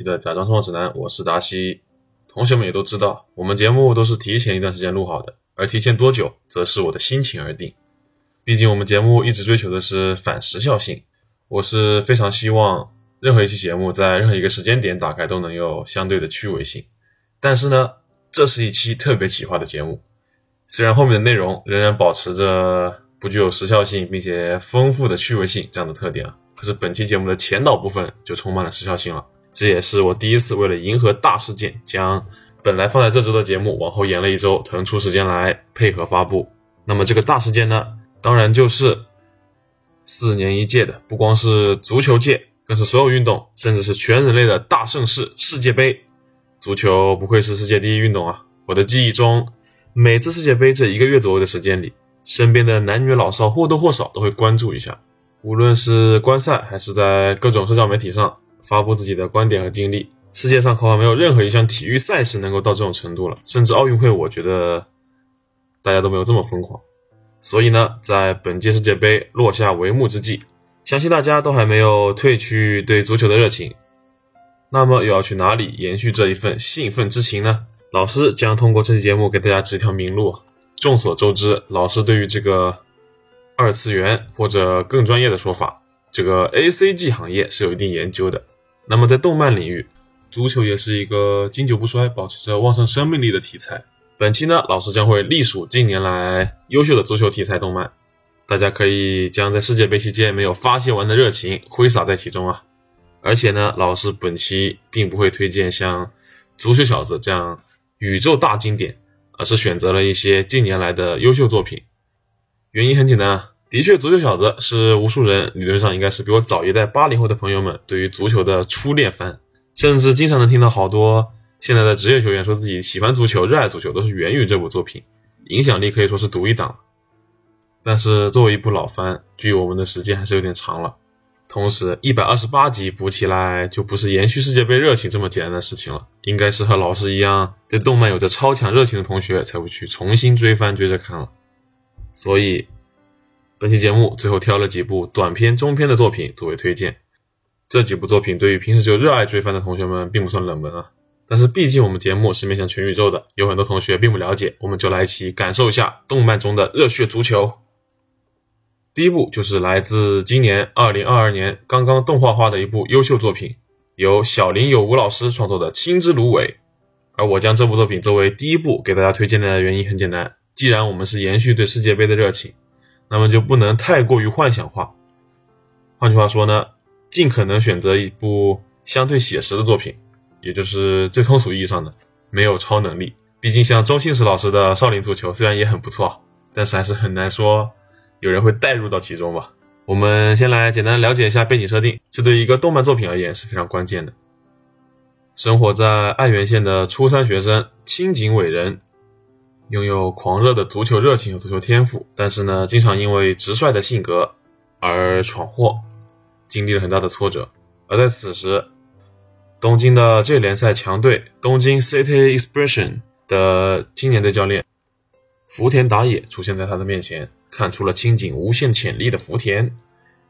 本期的假装生活指南，我是达西。同学们也都知道，我们节目都是提前一段时间录好的，而提前多久，则是我的心情而定。毕竟我们节目一直追求的是反时效性，我是非常希望任何一期节目在任何一个时间点打开都能有相对的趣味性。但是呢，这是一期特别企划的节目，虽然后面的内容仍然保持着不具有时效性并且丰富的趣味性这样的特点啊。可是本期节目的前导部分就充满了时效性了，这也是我第一次为了迎合大事件，将本来放在这周的节目往后延了一周，腾出时间来配合发布。那么这个大事件呢，当然就是四年一届的，不光是足球界，更是所有运动，甚至是全人类的大盛事——世界杯。足球不愧是世界第一运动啊！我的记忆中，每次世界杯这一个月左右的时间里，身边的男女老少或多或少都会关注一下。无论是观赛，还是在各种社交媒体上发布自己的观点和经历，世界上恐怕没有任何一项体育赛事能够到这种程度了。甚至奥运会，我觉得大家都没有这么疯狂。所以呢，在本届世界杯落下帷幕之际，相信大家都还没有褪去对足球的热情。那么又要去哪里延续这一份兴奋之情呢？老师将通过这期节目给大家指一条明路。众所周知，老师对于这个。二次元或者更专业的说法，这个 A C G 行业是有一定研究的。那么在动漫领域，足球也是一个经久不衰、保持着旺盛生命力的题材。本期呢，老师将会隶属近年来优秀的足球题材动漫，大家可以将在世界杯期间没有发泄完的热情挥洒在其中啊！而且呢，老师本期并不会推荐像《足球小子》这样宇宙大经典，而是选择了一些近年来的优秀作品。原因很简单啊，的确，足球小子是无数人理论上应该是比我早一代八零后的朋友们对于足球的初恋番，甚至经常能听到好多现在的职业球员说自己喜欢足球、热爱足球，都是源于这部作品，影响力可以说是独一档。但是作为一部老番，距我们的时间还是有点长了。同时，一百二十八集补起来就不是延续世界杯热情这么简单的事情了，应该是和老师一样对动漫有着超强热情的同学才会去重新追番追着看了。所以，本期节目最后挑了几部短片、中篇的作品作为推荐。这几部作品对于平时就热爱追番的同学们并不算冷门啊。但是毕竟我们节目是面向全宇宙的，有很多同学并不了解，我们就来一起感受一下动漫中的热血足球。第一部就是来自今年二零二二年刚刚动画化的一部优秀作品，由小林有吾老师创作的《青之芦苇》。而我将这部作品作为第一部给大家推荐的原因很简单。既然我们是延续对世界杯的热情，那么就不能太过于幻想化。换句话说呢，尽可能选择一部相对写实的作品，也就是最通俗意义上的没有超能力。毕竟像周星驰老师的《少林足球》虽然也很不错，但是还是很难说有人会带入到其中吧。我们先来简单了解一下背景设定，这对于一个动漫作品而言是非常关键的。生活在爱媛县的初三学生青井伟人。拥有狂热的足球热情和足球天赋，但是呢，经常因为直率的性格而闯祸，经历了很大的挫折。而在此时，东京的 J 联赛强队东京 City Expression 的青年队教练福田打野出现在他的面前，看出了青井无限潜力的福田，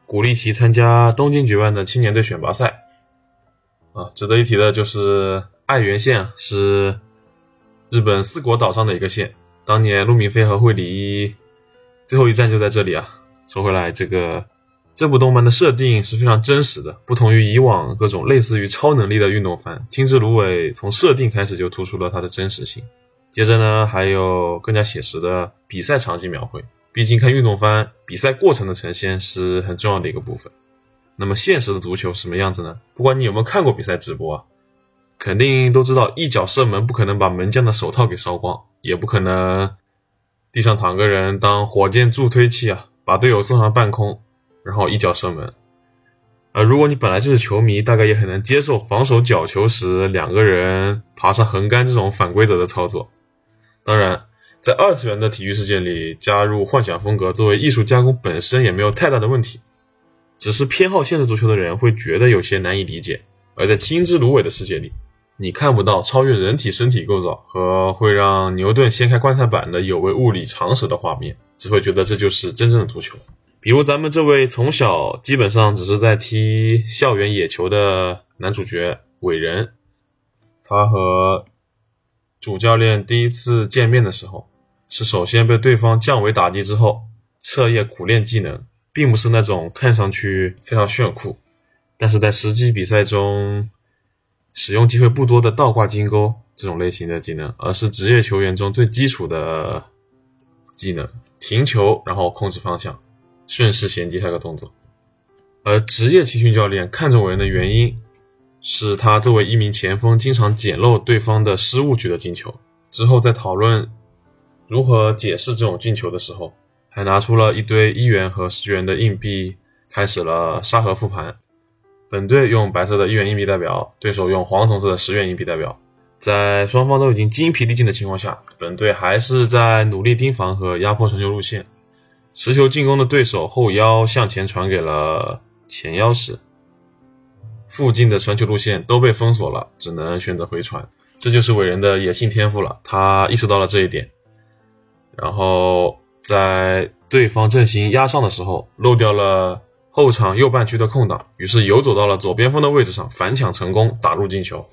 鼓励其参加东京举办的青年队选拔赛。啊，值得一提的就是爱媛县，是。日本四国岛上的一个县，当年陆明飞和惠理最后一站就在这里啊。说回来，这个这部动漫的设定是非常真实的，不同于以往各种类似于超能力的运动番，《青之芦苇》从设定开始就突出了它的真实性。接着呢，还有更加写实的比赛场景描绘。毕竟看运动番，比赛过程的呈现是很重要的一个部分。那么现实的足球什么样子呢？不管你有没有看过比赛直播啊。肯定都知道，一脚射门不可能把门将的手套给烧光，也不可能地上躺个人当火箭助推器啊，把队友送上半空，然后一脚射门。而如果你本来就是球迷，大概也很难接受防守角球时两个人爬上横杆这种反规则的操作。当然，在二次元的体育世界里，加入幻想风格作为艺术加工本身也没有太大的问题，只是偏好现实足球的人会觉得有些难以理解。而在青之芦苇的世界里。你看不到超越人体身体构造和会让牛顿掀开棺材板的有违物理常识的画面，只会觉得这就是真正的足球。比如咱们这位从小基本上只是在踢校园野球的男主角伟人。他和主教练第一次见面的时候，是首先被对方降维打击之后，彻夜苦练技能，并不是那种看上去非常炫酷，但是在实际比赛中使用机会不多的倒挂金钩这种类型的技能，而是职业球员中最基础的技能：停球，然后控制方向，顺势衔接下个动作。而职业青训教练看中伟人的原因。是他作为一名前锋，经常捡漏对方的失误取得进球。之后在讨论如何解释这种进球的时候，还拿出了一堆一元和十元的硬币，开始了沙盒复盘。本队用白色的一元硬币代表，对手用黄铜色的十元硬币代表。在双方都已经精疲力尽的情况下，本队还是在努力盯防和压迫传球路线。持球进攻的对手后腰向前传给了前腰时。附近的传球路线都被封锁了，只能选择回传。这就是伟人的野性天赋了，他意识到了这一点，然后在对方阵型压上的时候，漏掉了后场右半区的空档，于是游走到了左边锋的位置上，反抢成功，打入进球。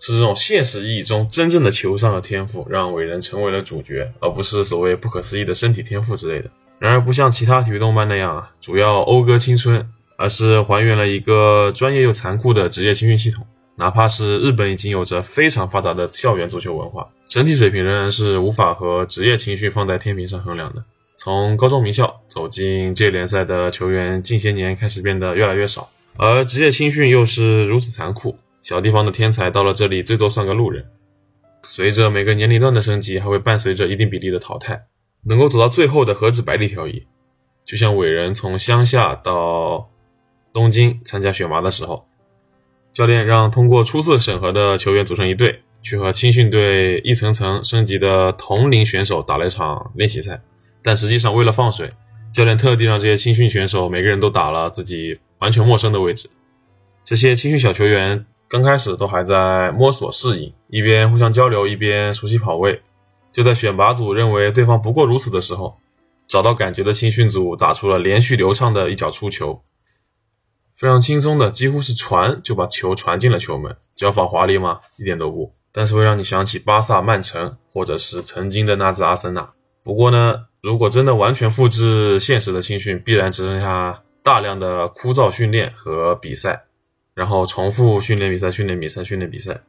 是这种现实意义中真正的球商和天赋，让伟人成为了主角，而不是所谓不可思议的身体天赋之类的。然而，不像其他体育动漫那样啊，主要讴歌青春。而是还原了一个专业又残酷的职业青训系统。哪怕是日本已经有着非常发达的校园足球文化，整体水平仍然是无法和职业青训放在天平上衡量的。从高中名校走进职业联赛的球员，近些年开始变得越来越少，而职业青训又是如此残酷，小地方的天才到了这里最多算个路人。随着每个年龄段的升级，还会伴随着一定比例的淘汰。能够走到最后的何止百里挑一？就像伟人从乡下到。东京参加选拔的时候，教练让通过初次审核的球员组成一队，去和青训队一层层升级的同龄选手打了一场练习赛。但实际上，为了放水，教练特地让这些青训选手每个人都打了自己完全陌生的位置。这些青训小球员刚开始都还在摸索适应，一边互相交流，一边熟悉跑位。就在选拔组认为对方不过如此的时候，找到感觉的青训组打出了连续流畅的一脚出球。非常轻松的，几乎是传就把球传进了球门，脚法华丽吗？一点都不，但是会让你想起巴萨、曼城，或者是曾经的那支阿森纳。不过呢，如果真的完全复制现实的青训，必然只剩下大量的枯燥训练和比赛，然后重复训练、比赛、训练、比赛、训练、比赛，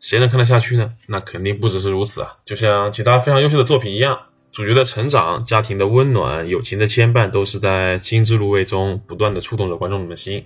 谁能看得下去呢？那肯定不只是如此啊！就像其他非常优秀的作品一样。主角的成长、家庭的温暖、友情的牵绊，都是在心之芦苇中不断的触动着观众们的心。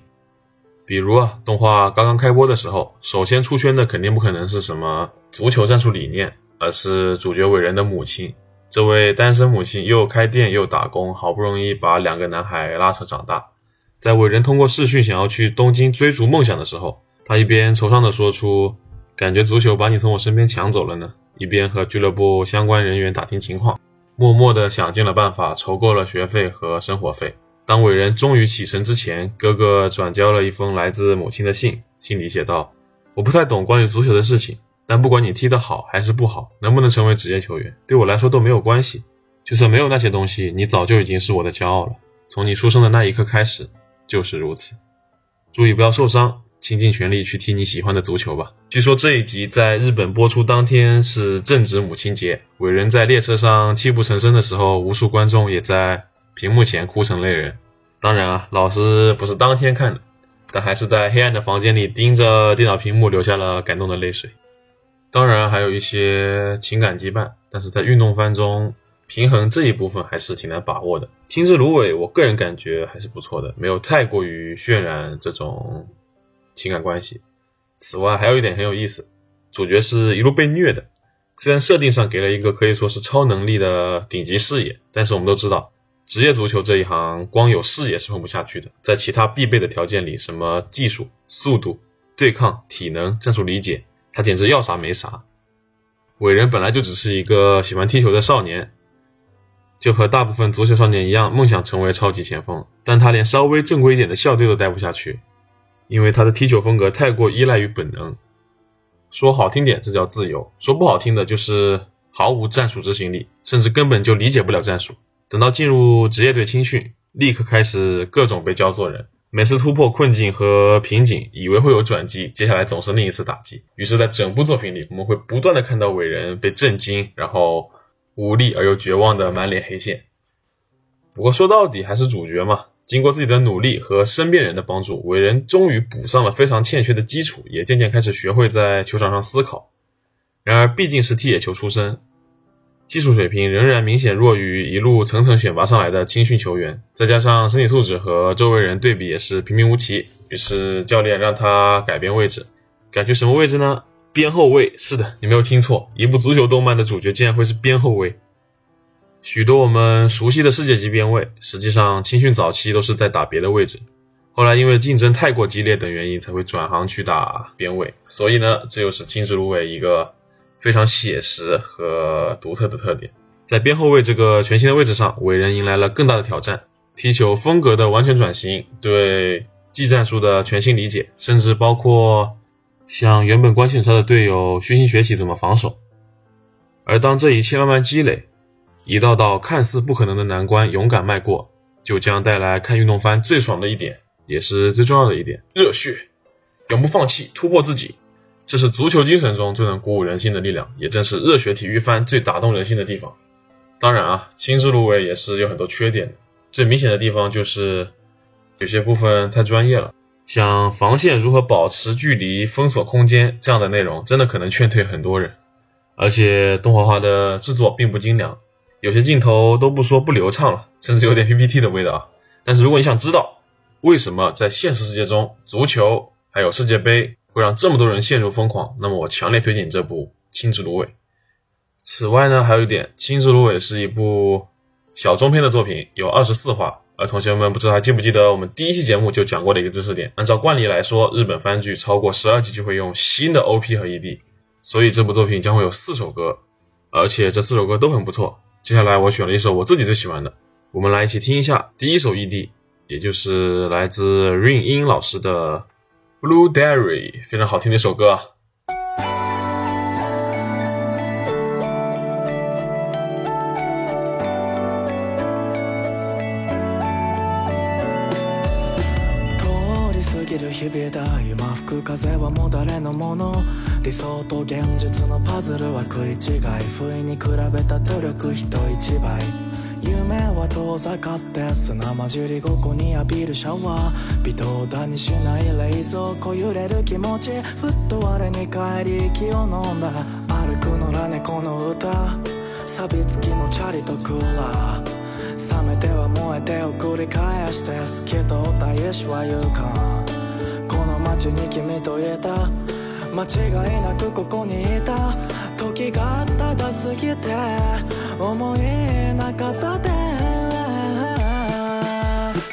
比如啊，动画刚刚开播的时候，首先出圈的肯定不可能是什么足球战术理念，而是主角伟人的母亲。这位单身母亲又开店又打工，好不容易把两个男孩拉扯长大。在伟人通过视讯想要去东京追逐梦想的时候，他一边惆怅地说出：“感觉足球把你从我身边抢走了呢。”一边和俱乐部相关人员打听情况。默默地想尽了办法，筹够了学费和生活费。当伟人终于启程之前，哥哥转交了一封来自母亲的信，信里写道：“我不太懂关于足球的事情，但不管你踢得好还是不好，能不能成为职业球员，对我来说都没有关系。就算没有那些东西，你早就已经是我的骄傲了。从你出生的那一刻开始，就是如此。注意不要受伤。”倾尽全力去踢你喜欢的足球吧。据说这一集在日本播出当天是正值母亲节，伟人在列车上泣不成声的时候，无数观众也在屏幕前哭成泪人。当然啊，老师不是当天看的，但还是在黑暗的房间里盯着电脑屏幕流下了感动的泪水。当然还有一些情感羁绊，但是在运动番中平衡这一部分还是挺难把握的。青之芦苇，我个人感觉还是不错的，没有太过于渲染这种。情感关系。此外，还有一点很有意思，主角是一路被虐的。虽然设定上给了一个可以说是超能力的顶级视野，但是我们都知道，职业足球这一行光有视野是混不下去的。在其他必备的条件里，什么技术、速度、对抗、体能、战术理解，他简直要啥没啥。伟人本来就只是一个喜欢踢球的少年，就和大部分足球少年一样，梦想成为超级前锋，但他连稍微正规一点的校队都待不下去。因为他的踢球风格太过依赖于本能，说好听点这叫自由，说不好听的就是毫无战术执行力，甚至根本就理解不了战术。等到进入职业队青训，立刻开始各种被教做人，每次突破困境和瓶颈，以为会有转机，接下来总是另一次打击。于是，在整部作品里，我们会不断的看到伟人被震惊，然后无力而又绝望的满脸黑线。不过说到底还是主角嘛。经过自己的努力和身边人的帮助，伟人终于补上了非常欠缺的基础，也渐渐开始学会在球场上思考。然而，毕竟是踢野球出身，技术水平仍然明显弱于一路层层选拔上来的青训球员，再加上身体素质和周围人对比也是平平无奇。于是，教练让他改变位置，改去什么位置呢？边后卫。是的，你没有听错，一部足球动漫的主角竟然会是边后卫。许多我们熟悉的世界级边卫，实际上青训早期都是在打别的位置，后来因为竞争太过激烈等原因，才会转行去打边卫。所以呢，这又是青之芦苇一个非常写实和独特的特点。在边后卫这个全新的位置上，伟人迎来了更大的挑战：踢球风格的完全转型，对技战术的全新理解，甚至包括向原本关系很差的队友虚心学习怎么防守。而当这一切慢慢积累，一道道看似不可能的难关，勇敢迈过，就将带来看运动番最爽的一点，也是最重要的一点：热血，永不放弃，突破自己。这是足球精神中最能鼓舞人心的力量，也正是热血体育番最打动人心的地方。当然啊，青之芦苇也是有很多缺点的，最明显的地方就是有些部分太专业了，像防线如何保持距离、封锁空间这样的内容，真的可能劝退很多人。而且动画化的制作并不精良。有些镜头都不说不流畅了，甚至有点 PPT 的味道。但是如果你想知道为什么在现实世界中足球还有世界杯会让这么多人陷入疯狂，那么我强烈推荐这部《青之芦苇》。此外呢，还有一点，《青之芦苇》是一部小中篇的作品，有二十四话。而同学们不知道还记不记得我们第一期节目就讲过的一个知识点？按照惯例来说，日本番剧超过十二集就会用新的 OP 和 ED，所以这部作品将会有四首歌，而且这四首歌都很不错。接下来我选了一首我自己最喜欢的，我们来一起听一下第一首 ED，也就是来自 Rain 音老师的 Blue Dairy，非常好听的一首歌。日々だ今吹く風はもう誰のもの理想と現実のパズルは食い違い不意に比べた努力人一倍 夢は遠ざかって砂混じり午後に浴びるシャワー微動だにしない冷蔵庫揺れる気持ち。ふっと我に返り息を飲んだ。歩くのら猫の歌。錆びつきのチャリとクーラー冷めては燃えてを繰り返して好きと大しは言うか。街に君といた。間違いなくここにいた。時がただ過ぎて思えなかったで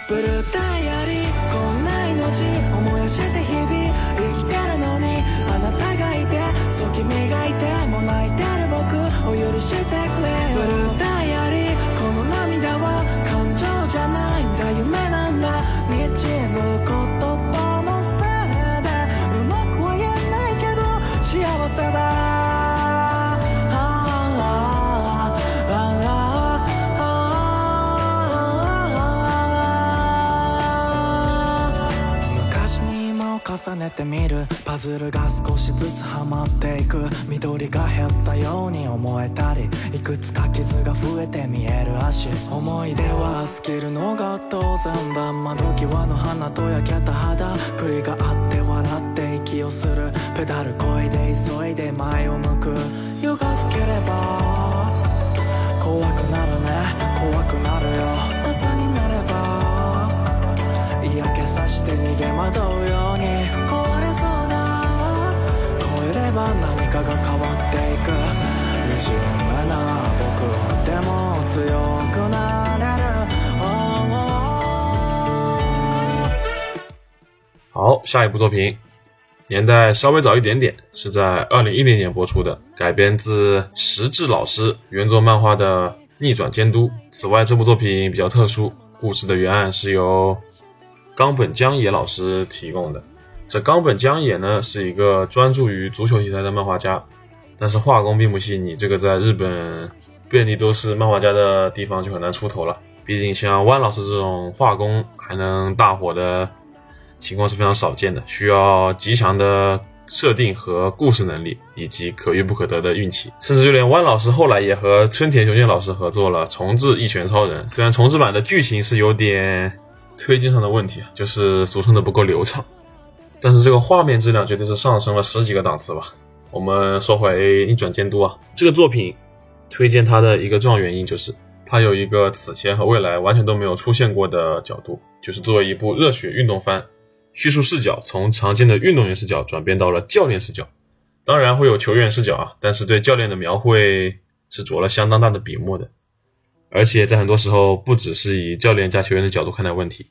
ブルーダイアリーこんな命思い出して重ねてみるパズルが少しずつはまっていく。緑が減ったように思えたりいくつか傷が増えて見える足。思い出は尽きるのが当然だ。窓際の花と焼けた肌。悔いがあって笑って息をする。ペダルこいで急いで前を向く。夜が更ければ怖くなるね怖くなるよ。朝になればして逃げ惑うように壊れそうな越えれば何かが変わっていく惨めな僕でも強くなれる好，下一部作品年代稍微早一点点，是在二零一零年播出的，改编自石志老师原作漫画的《逆转监督》。此外，这部作品比较特殊，故事的原案是由 冈本江野老师提供的。这冈本江野呢，是一个专注于足球题材的漫画家，但是画工并不细腻，这个在日本遍地都是漫画家的地方就很难出头了。毕竟像湾老师这种画工还能大火的情况是非常少见的，需要极强的设定和故事能力，以及可遇不可得的运气。甚至就连湾老师后来也和村田雄介老师合作了重置《一拳超人》，虽然重置版的剧情是有点推进上的问题，就是俗称的不够流畅，但是这个画面质量绝对是上升了十几个档次吧。我们说回逆转监督啊，这个作品推荐它的一个重要原因就是它有一个此前和未来完全都没有出现过的角度，就是作为一部热血运动番。叙述视角从常见的运动员视角转变到了教练视角，当然会有球员视角啊，但是对教练的描绘是着了相当大的笔墨的，而且在很多时候不只是以教练加球员的角度看待问题，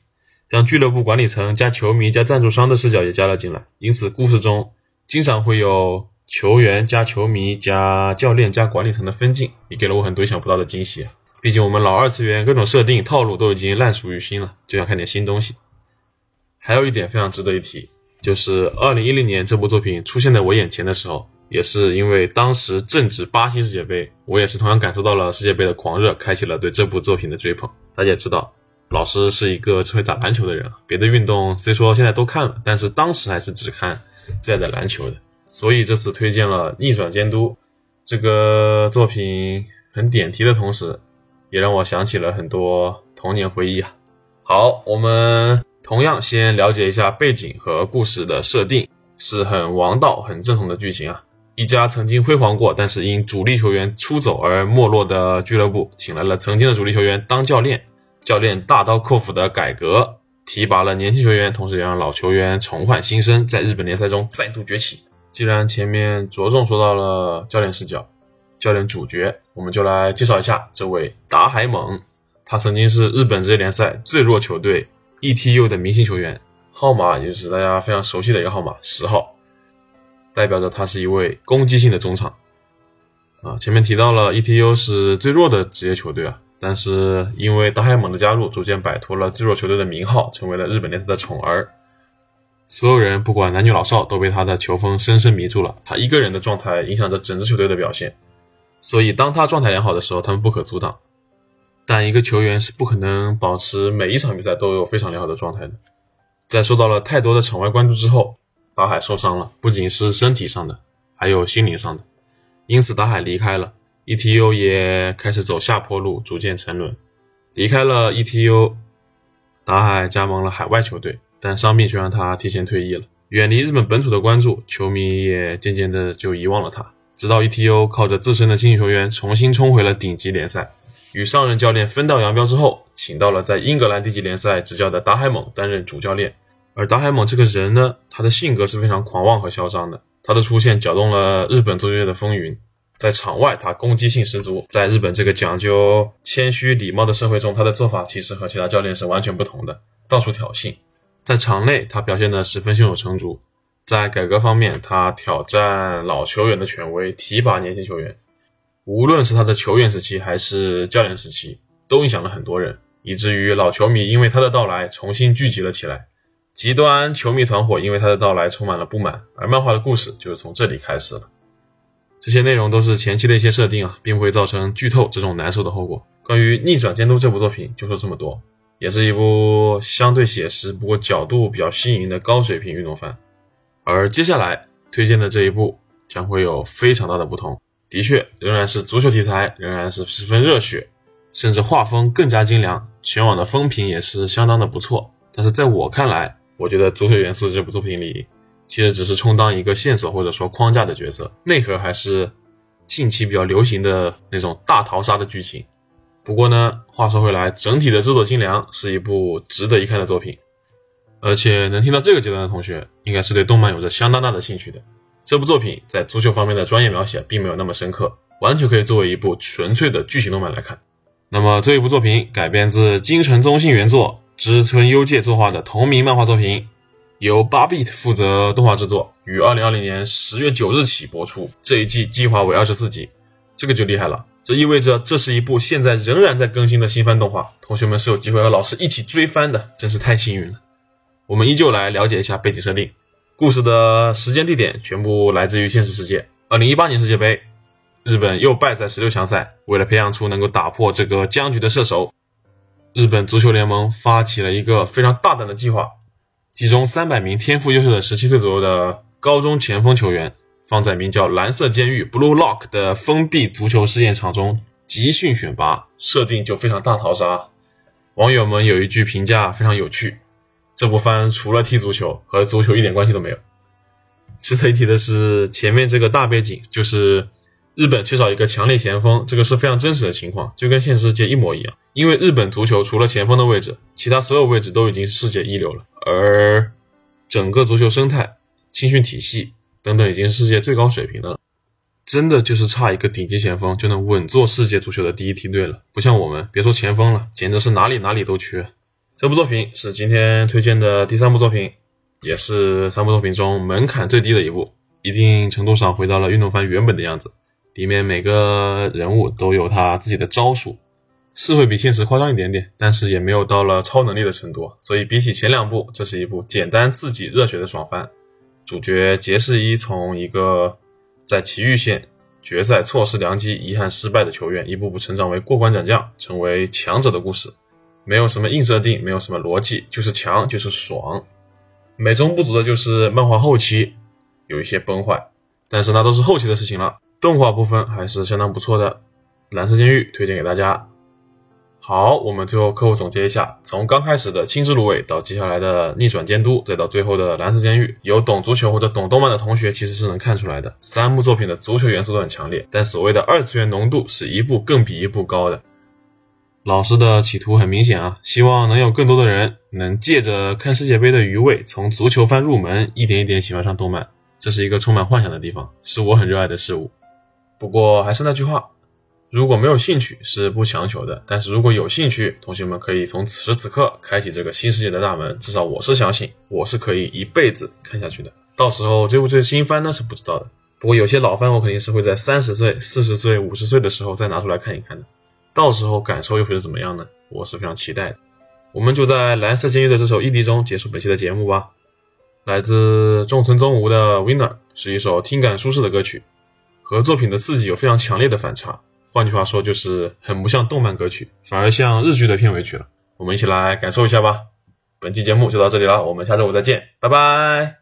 将俱乐部管理层加球迷加赞助商的视角也加了进来，因此故事中经常会有球员加球迷加教练加管理层的分镜，也给了我很多意想不到的惊喜！毕竟我们老二次元各种设定套路都已经烂熟于心了，就想看点新东西。还有一点非常值得一提，就是二零一零年这部作品出现在我眼前的时候，也是因为当时正值巴西世界杯，我也是同样感受到了世界杯的狂热，开启了对这部作品的追捧。大家也知道，老师是一个只会打篮球的人，别的运动虽说现在都看了，但是当时还是只看最爱的篮球的。所以这次推荐了《逆转监督》这个作品，很点题的同时，也让我想起了很多童年回忆啊。好，我们。同样，先了解一下背景和故事的设定，是很王道、很正统的剧情啊。一家曾经辉煌过，但是因主力球员出走而没落的俱乐部，请来了曾经的主力球员当教练。教练大刀阔斧的改革，提拔了年轻球员，同时也让老球员重焕新生，在日本联赛中再度崛起。既然前面着重说到了教练视角、教练主角，我们就来介绍一下这位达海猛。他曾经是日本职业联赛最弱球队。E.T.U 的明星球员，号码也就是大家非常熟悉的一个号码，十号，代表着他是一位攻击性的中场。啊，前面提到了 E.T.U 是最弱的职业球队啊，但是因为达海猛的加入，逐渐摆脱了最弱球队的名号，成为了日本联赛的宠儿。所有人不管男女老少，都被他的球风深深迷住了。他一个人的状态影响着整支球队的表现，所以当他状态良好的时候，他们不可阻挡。但一个球员是不可能保持每一场比赛都有非常良好的状态的。在受到了太多的场外关注之后，达海受伤了，不仅是身体上的，还有心灵上的。因此，达海离开了 ETU，也开始走下坡路，逐渐沉沦。离开了 ETU，达海加盟了海外球队，但伤病却让他提前退役了，远离日本本土的关注，球迷也渐渐的就遗忘了他。直到 ETU 靠着自身的新秀球员重新冲回了顶级联赛。与上任教练分道扬镳之后，请到了在英格兰地级联赛执教的达海猛担任主教练。而达海猛这个人呢，他的性格是非常狂妄和嚣张的。他的出现搅动了日本足球界的风云。在场外，他攻击性十足；在日本这个讲究谦虚礼貌的社会中，他的做法其实和其他教练是完全不同的，到处挑衅。在场内，他表现得十分胸有成竹。在改革方面，他挑战老球员的权威，提拔年轻球员。无论是他的球员时期还是教练时期，都影响了很多人，以至于老球迷因为他的到来重新聚集了起来，极端球迷团伙因为他的到来充满了不满，而漫画的故事就是从这里开始了。这些内容都是前期的一些设定啊，并不会造成剧透这种难受的后果。关于《逆转监督》这部作品就说这么多，也是一部相对写实不过角度比较新颖的高水平运动番，而接下来推荐的这一部将会有非常大的不同。的确，仍然是足球题材，仍然是十分热血，甚至画风更加精良，全网的风评也是相当的不错。但是在我看来，我觉得足球元素这部作品里，其实只是充当一个线索或者说框架的角色，内核还是近期比较流行的那种大逃杀的剧情。不过呢，话说回来，整体的制作精良，是一部值得一看的作品。而且能听到这个阶段的同学，应该是对动漫有着相当大的兴趣的。这部作品在足球方面的专业描写并没有那么深刻，完全可以作为一部纯粹的剧情动漫来看。那么这一部作品改编自金城宗信原作知村优介作画的同名漫画作品，由八 bit 负责动画制作，于二零二零年十月九日起播出。这一季计划为二十四集，这个就厉害了。这意味着这是一部现在仍然在更新的新番动画，同学们是有机会和老师一起追番的，真是太幸运了。我们依旧来了解一下背景设定。故事的时间地点全部来自于现实世界。二零一八年世界杯，日本又败在十六强赛。为了培养出能够打破这个僵局的射手，日本足球联盟发起了一个非常大胆的计划，其中三百名天赋优秀的十七岁左右的高中前锋球员，放在名叫“蓝色监狱 ”（Blue Lock） 的封闭足球试验场中集训选拔，设定就非常大逃杀。网友们有一句评价非常有趣：这部番除了踢足球，和足球一点关系都没有。值得一提的是，前面这个大背景就是日本缺少一个强力前锋，这个是非常真实的情况，就跟现实世界一模一样。因为日本足球除了前锋的位置，其他所有位置都已经是世界一流了，而整个足球生态、青训体系等等已经是世界最高水平了。真的就是差一个顶级前锋就能稳坐世界足球的第一梯队了，不像我们，别说前锋了，简直是哪里哪里都缺。这部作品是今天推荐的第三部作品，也是三部作品中门槛最低的一部，一定程度上回到了运动番原本的样子。里面每个人物都有他自己的招数，是会比现实夸张一点点，但是也没有到了超能力的程度。所以比起前两部，这是一部简单刺激、热血的爽番。主角杰士一从一个在奇遇县决赛错失良机、遗憾失败的球员，一步步成长为过关斩将，成为强者的故事，没有什么硬设定，没有什么逻辑，就是强，就是爽。美中不足的就是漫画后期有一些崩坏，但是那都是后期的事情了。动画部分还是相当不错的，《蓝色监狱》推荐给大家。好，我们最后课后总结一下：从刚开始的青之芦苇，到接下来的逆转监督，再到最后的蓝色监狱，有懂足球或者懂动漫的同学其实是能看出来的。三部作品的足球元素都很强烈，但所谓的二次元浓度是一部更比一部高的。老师的企图很明显啊，希望能有更多的人能借着看世界杯的余味，从足球番入门，一点一点喜欢上动漫。这是一个充满幻想的地方，是我很热爱的事物。不过还是那句话，如果没有兴趣是不强求的，但是如果有兴趣，同学们可以从此时此刻开启这个新世界的大门。至少我是相信，我是可以一辈子看下去的。到时候追不追新番那是不知道的。不过有些老番我肯定是会在三十岁、四十岁、五十岁的时候再拿出来看一看的。到时候感受又会是怎么样呢？我是非常期待的。我们就在蓝色监狱的这首 ED 中结束本期的节目吧。来自仲村宗吾的《Winner》是一首听感舒适的歌曲。和作品的刺激有非常强烈的反差，换句话说就是很不像动漫歌曲，反而像日剧的片尾曲了。我们一起来感受一下吧。本期节目就到这里了，我们下周五再见，拜拜。